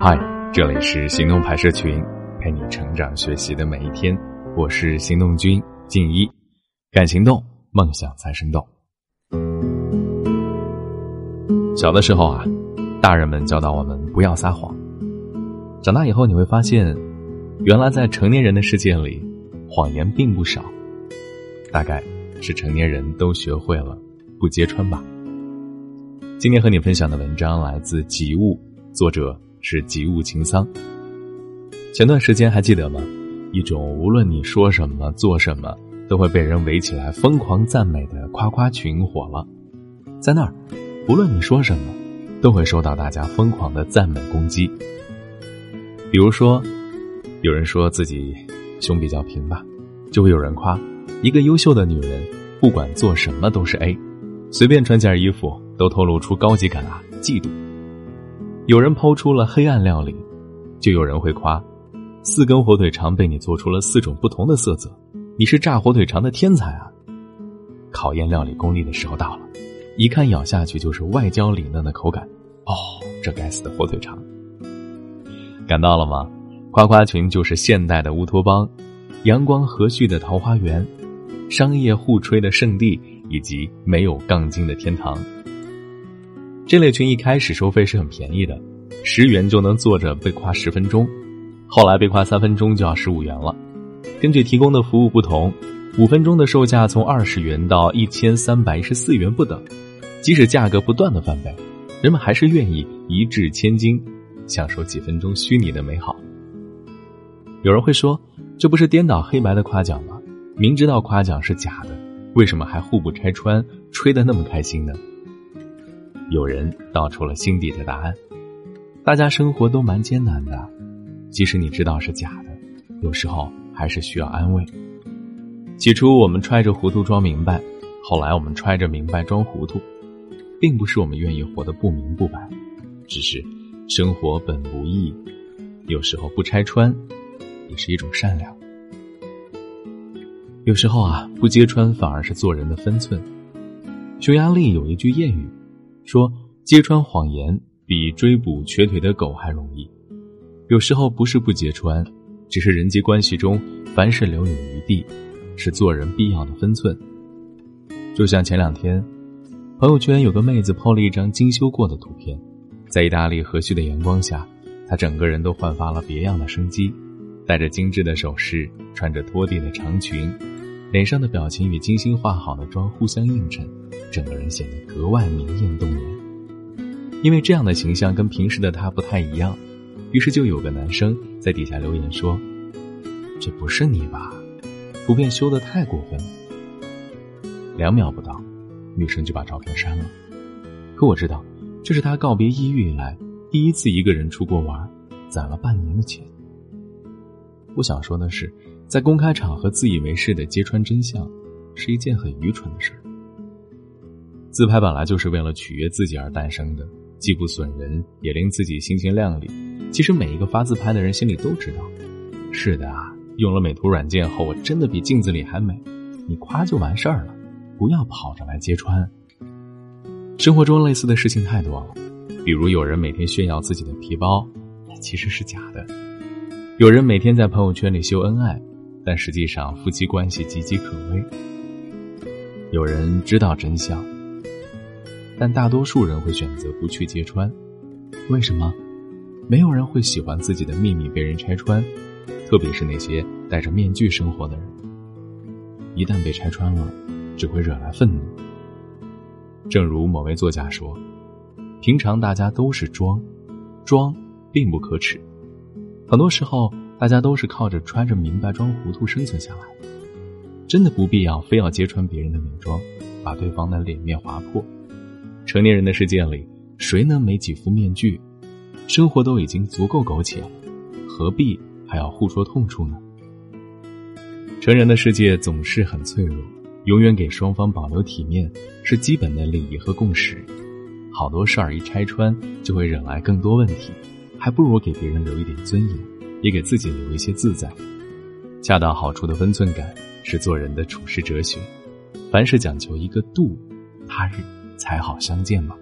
嗨，这里是行动拍摄群，陪你成长学习的每一天。我是行动君静一，敢行动，梦想才生动。小的时候啊，大人们教导我们不要撒谎。长大以后，你会发现，原来在成年人的世界里，谎言并不少。大概是成年人都学会了不揭穿吧。今天和你分享的文章来自《极物》，作者。是极物情桑。前段时间还记得吗？一种无论你说什么、做什么，都会被人围起来疯狂赞美的夸夸群火了。在那儿，无论你说什么，都会受到大家疯狂的赞美攻击。比如说，有人说自己胸比较平吧，就会有人夸一个优秀的女人，不管做什么都是 A，随便穿件衣服都透露出高级感啊，嫉妒。有人抛出了黑暗料理，就有人会夸，四根火腿肠被你做出了四种不同的色泽，你是炸火腿肠的天才啊！考验料理功力的时候到了，一看咬下去就是外焦里嫩的口感，哦，这该死的火腿肠！感到了吗？夸夸群就是现代的乌托邦，阳光和煦的桃花源，商业互吹的圣地，以及没有杠精的天堂。这类群一开始收费是很便宜的，十元就能坐着被夸十分钟，后来被夸三分钟就要十五元了。根据提供的服务不同，五分钟的售价从二十元到一千三百一十四元不等。即使价格不断的翻倍，人们还是愿意一掷千金，享受几分钟虚拟的美好。有人会说，这不是颠倒黑白的夸奖吗？明知道夸奖是假的，为什么还互不拆穿，吹得那么开心呢？有人道出了心底的答案：大家生活都蛮艰难的，即使你知道是假的，有时候还是需要安慰。起初我们揣着糊涂装明白，后来我们揣着明白装糊涂，并不是我们愿意活得不明不白，只是生活本不易，有时候不拆穿也是一种善良。有时候啊，不揭穿反而是做人的分寸。匈牙利有一句谚语。说揭穿谎言比追捕瘸腿的狗还容易，有时候不是不揭穿，只是人际关系中凡事留有余地，是做人必要的分寸。就像前两天，朋友圈有个妹子 PO 了一张精修过的图片，在意大利和煦的阳光下，她整个人都焕发了别样的生机，戴着精致的首饰，穿着拖地的长裙，脸上的表情与精心化好的妆互相映衬。整个人显得格外明艳动人，因为这样的形象跟平时的他不太一样，于是就有个男生在底下留言说：“这不是你吧？图片修的太过分。”两秒不到，女生就把照片删了。可我知道，这是她告别抑郁以来第一次一个人出国玩，攒了半年的钱。我想说的是，在公开场合自以为是的揭穿真相，是一件很愚蠢的事儿。自拍本来就是为了取悦自己而诞生的，既不损人，也令自己心情靓丽。其实每一个发自拍的人心里都知道，是的啊，用了美图软件后，我真的比镜子里还美。你夸就完事儿了，不要跑着来揭穿。生活中类似的事情太多了，比如有人每天炫耀自己的皮包，其实是假的；有人每天在朋友圈里秀恩爱，但实际上夫妻关系岌岌可危；有人知道真相。但大多数人会选择不去揭穿，为什么？没有人会喜欢自己的秘密被人拆穿，特别是那些戴着面具生活的人。一旦被拆穿了，只会惹来愤怒。正如某位作家说：“平常大家都是装，装并不可耻。很多时候，大家都是靠着揣着明白装糊涂生存下来。真的不必要非要揭穿别人的伪装，把对方的脸面划破。”成年人的世界里，谁能没几副面具？生活都已经足够苟且，何必还要互说痛处呢？成人的世界总是很脆弱，永远给双方保留体面是基本的礼仪和共识。好多事儿一拆穿，就会惹来更多问题，还不如给别人留一点尊严，也给自己留一些自在。恰到好处的分寸感是做人的处世哲学，凡事讲求一个度，他日。才好相见嘛？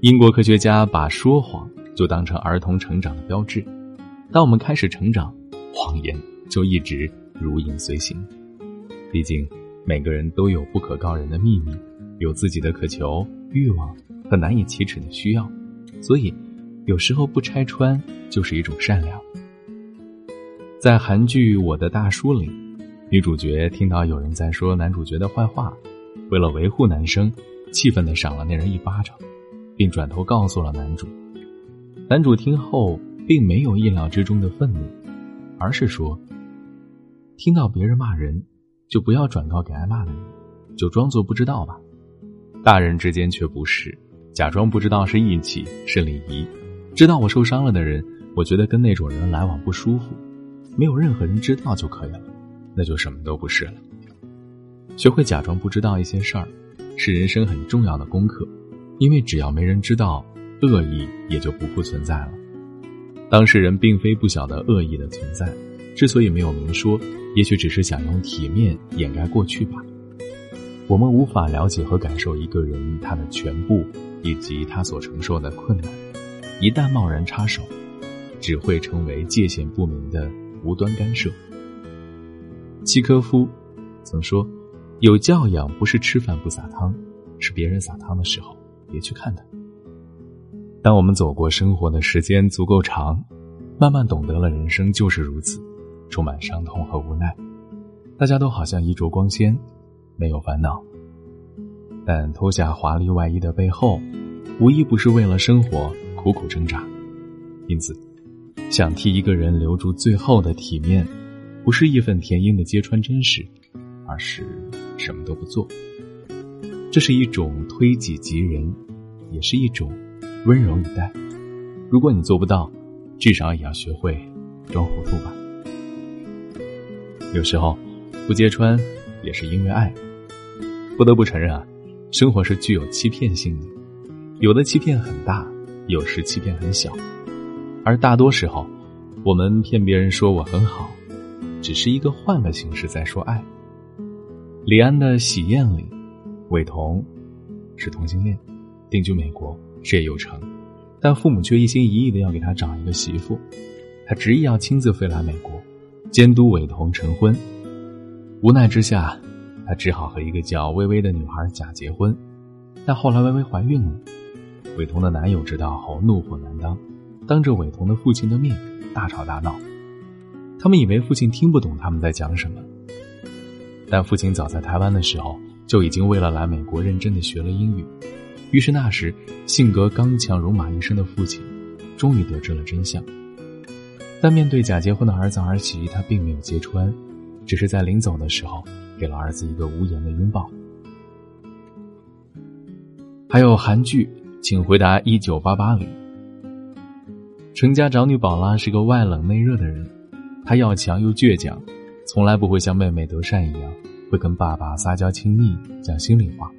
英国科学家把说谎就当成儿童成长的标志。当我们开始成长，谎言就一直如影随形。毕竟，每个人都有不可告人的秘密，有自己的渴求、欲望和难以启齿的需要，所以，有时候不拆穿就是一种善良。在韩剧《我的大叔》里，女主角听到有人在说男主角的坏话，为了维护男生，气愤地赏了那人一巴掌，并转头告诉了男主。男主听后。并没有意料之中的愤怒，而是说：“听到别人骂人，就不要转告给挨骂的人，就装作不知道吧。大人之间却不是，假装不知道是义气，是礼仪。知道我受伤了的人，我觉得跟那种人来往不舒服。没有任何人知道就可以了，那就什么都不是了。学会假装不知道一些事儿，是人生很重要的功课，因为只要没人知道，恶意也就不复存在了。”当事人并非不晓得恶意的存在，之所以没有明说，也许只是想用体面掩盖过去吧。我们无法了解和感受一个人他的全部，以及他所承受的困难。一旦贸然插手，只会成为界限不明的无端干涉。契科夫曾说：“有教养不是吃饭不撒汤，是别人撒汤的时候别去看他。”当我们走过生活的时间足够长，慢慢懂得了人生就是如此，充满伤痛和无奈。大家都好像衣着光鲜，没有烦恼，但脱下华丽外衣的背后，无一不是为了生活苦苦挣扎。因此，想替一个人留住最后的体面，不是义愤填膺的揭穿真实，而是什么都不做。这是一种推己及人，也是一种。温柔以待，如果你做不到，至少也要学会装糊涂吧。有时候，不揭穿也是因为爱。不得不承认啊，生活是具有欺骗性的，有的欺骗很大，有时欺骗很小，而大多时候，我们骗别人说我很好，只是一个换个形式在说爱。李安的《喜宴》里，伟彤是同性恋，定居美国。事业有成，但父母却一心一意的要给他找一个媳妇，他执意要亲自飞来美国，监督伟彤成婚。无奈之下，他只好和一个叫微微的女孩假结婚。但后来微微怀孕了，伟彤的男友知道后怒火难当，当着伟彤的父亲的面大吵大闹。他们以为父亲听不懂他们在讲什么，但父亲早在台湾的时候就已经为了来美国认真的学了英语。于是那时，性格刚强如马医生的父亲，终于得知了真相。但面对假结婚的儿子儿媳，他并没有揭穿，只是在临走的时候，给了儿子一个无言的拥抱。还有韩剧《请回答一九八八》里，成家长女宝拉是个外冷内热的人，她要强又倔强，从来不会像妹妹德善一样，会跟爸爸撒娇亲昵，讲心里话。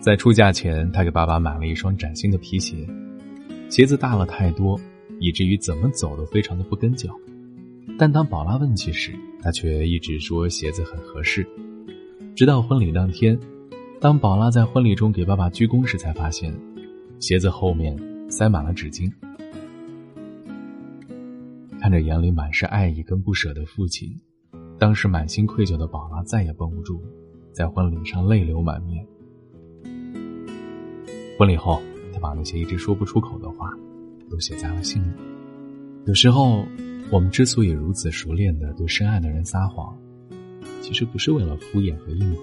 在出嫁前，她给爸爸买了一双崭新的皮鞋，鞋子大了太多，以至于怎么走都非常的不跟脚。但当宝拉问起时，她却一直说鞋子很合适。直到婚礼当天，当宝拉在婚礼中给爸爸鞠躬时，才发现鞋子后面塞满了纸巾。看着眼里满是爱意跟不舍的父亲，当时满心愧疚的宝拉再也绷不住，在婚礼上泪流满面。婚礼后，他把那些一直说不出口的话，都写在了信里。有时候，我们之所以如此熟练的对深爱的人撒谎，其实不是为了敷衍和应付，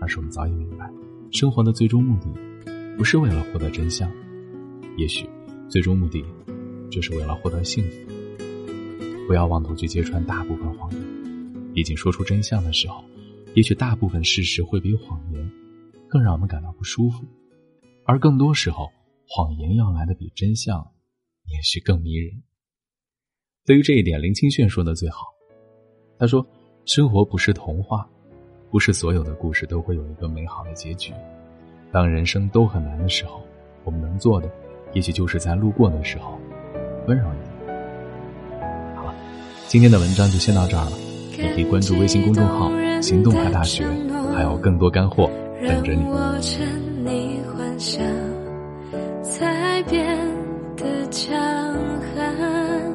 而是我们早已明白，生活的最终目的，不是为了获得真相，也许，最终目的，就是为了获得幸福。不要妄图去揭穿大部分谎言，毕竟说出真相的时候，也许大部分事实会比谎言，更让我们感到不舒服。而更多时候，谎言要来的比真相，也许更迷人。对于这一点，林清炫说的最好。他说：“生活不是童话，不是所有的故事都会有一个美好的结局。当人生都很难的时候我们能做的也许就是在路过的时候温柔一点。好了今天的文章就先到这儿了你可以关注微信公众号行动派大学还有更多干货等着你。我趁你幻想变得强悍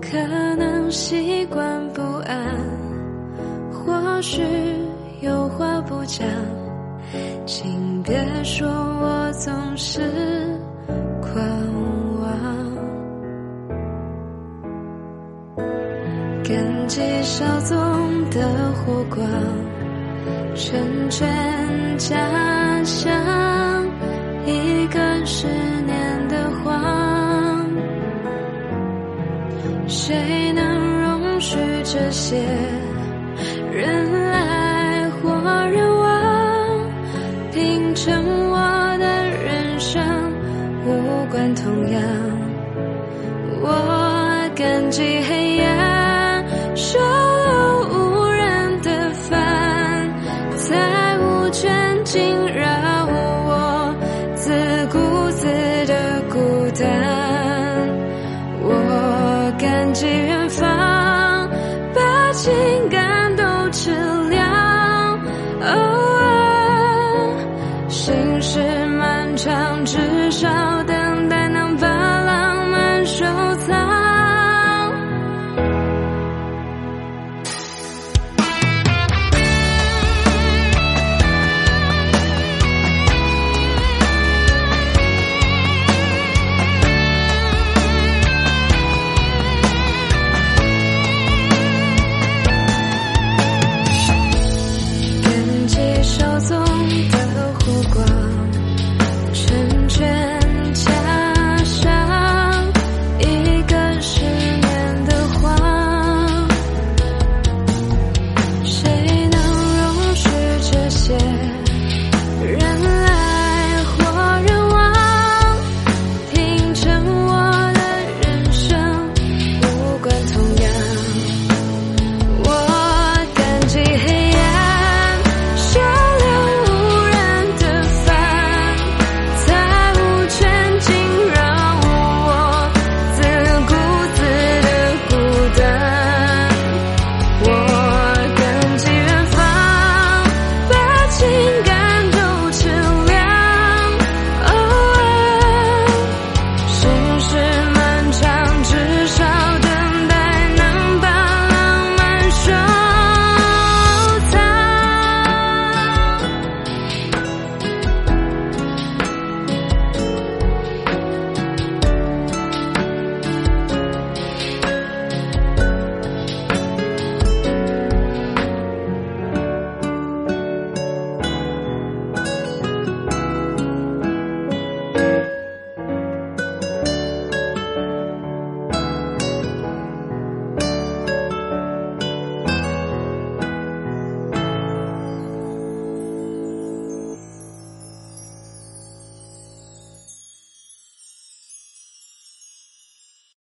可能习惯不安或许有话不讲请别说我总是狂妄。感激稍纵的火光，成全家乡一个十年的谎。谁能容许这些？人我感激黑暗，收留无人的饭，才无权惊扰我自顾自的孤单。我感激远方，把情感。都吃了，哦，心事漫长，至少。